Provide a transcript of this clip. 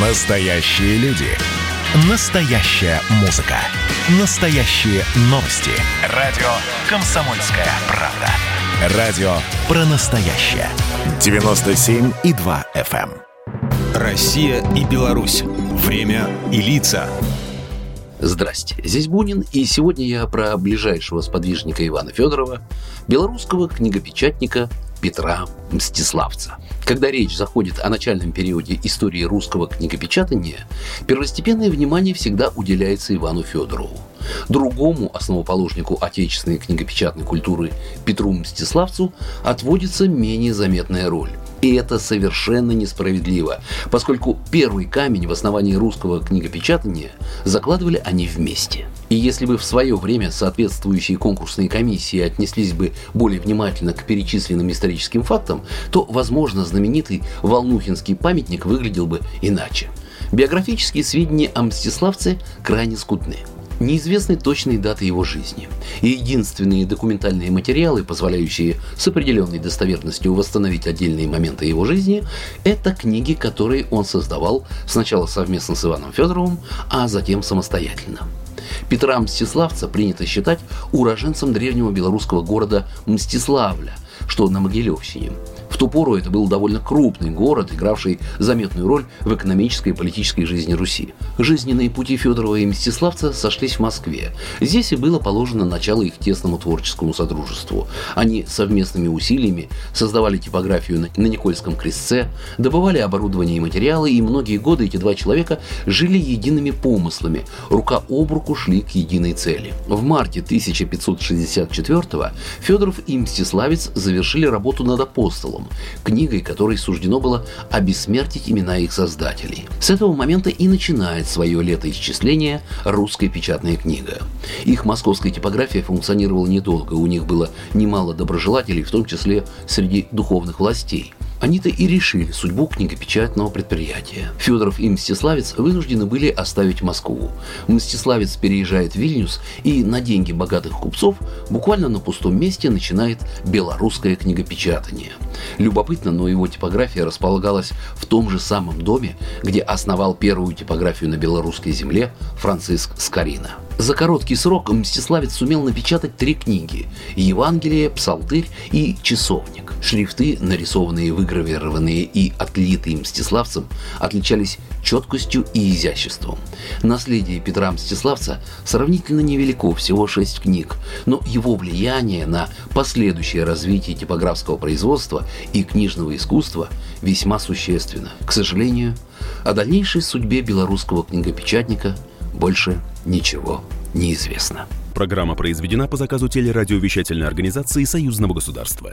Настоящие люди. Настоящая музыка. Настоящие новости. Радио «Комсомольская правда». Радио про настоящее. 97,2 FM. эм. Россия и Беларусь. Время и лица. Здрасте, здесь Бунин, и сегодня я про ближайшего сподвижника Ивана Федорова, белорусского книгопечатника Петра Мстиславца. Когда речь заходит о начальном периоде истории русского книгопечатания, первостепенное внимание всегда уделяется Ивану Федорову. Другому основоположнику отечественной книгопечатной культуры Петру Мстиславцу отводится менее заметная роль. И это совершенно несправедливо, поскольку первый камень в основании русского книгопечатания закладывали они вместе. И если бы в свое время соответствующие конкурсные комиссии отнеслись бы более внимательно к перечисленным историческим фактам, то, возможно, знаменитый Волнухинский памятник выглядел бы иначе. Биографические сведения о Мстиславце крайне скудны. Неизвестны точные даты его жизни. И единственные документальные материалы, позволяющие с определенной достоверностью восстановить отдельные моменты его жизни, это книги, которые он создавал сначала совместно с Иваном Федоровым, а затем самостоятельно. Петра Мстиславца принято считать уроженцем древнего белорусского города Мстиславля, что на Могилевщине. Ту пору это был довольно крупный город, игравший заметную роль в экономической и политической жизни Руси. Жизненные пути Федорова и Мстиславца сошлись в Москве. Здесь и было положено начало их тесному творческому содружеству. Они совместными усилиями создавали типографию на Никольском крестце, добывали оборудование и материалы, и многие годы эти два человека жили едиными помыслами, рука об руку шли к единой цели. В марте 1564 Федоров и Мстиславец завершили работу над апостолом, книгой, которой суждено было обессмертить имена их создателей. С этого момента и начинает свое летоисчисление русская печатная книга. Их московская типография функционировала недолго, у них было немало доброжелателей, в том числе среди духовных властей. Они-то и решили судьбу книгопечатного предприятия. Федоров и Мстиславец вынуждены были оставить Москву. Мстиславец переезжает в Вильнюс и на деньги богатых купцов буквально на пустом месте начинает белорусское книгопечатание. Любопытно, но его типография располагалась в том же самом доме, где основал первую типографию на белорусской земле Франциск Скорина. За короткий срок Мстиславец сумел напечатать три книги – «Евангелие», «Псалтырь» и «Часовник». Шрифты, нарисованные, выгравированные и отлитые Мстиславцем, отличались четкостью и изяществом. Наследие Петра Мстиславца сравнительно невелико, всего шесть книг, но его влияние на последующее развитие типографского производства и книжного искусства весьма существенно. К сожалению, о дальнейшей судьбе белорусского книгопечатника больше ничего не известно. Программа произведена по заказу телерадиовещательной организации Союзного государства.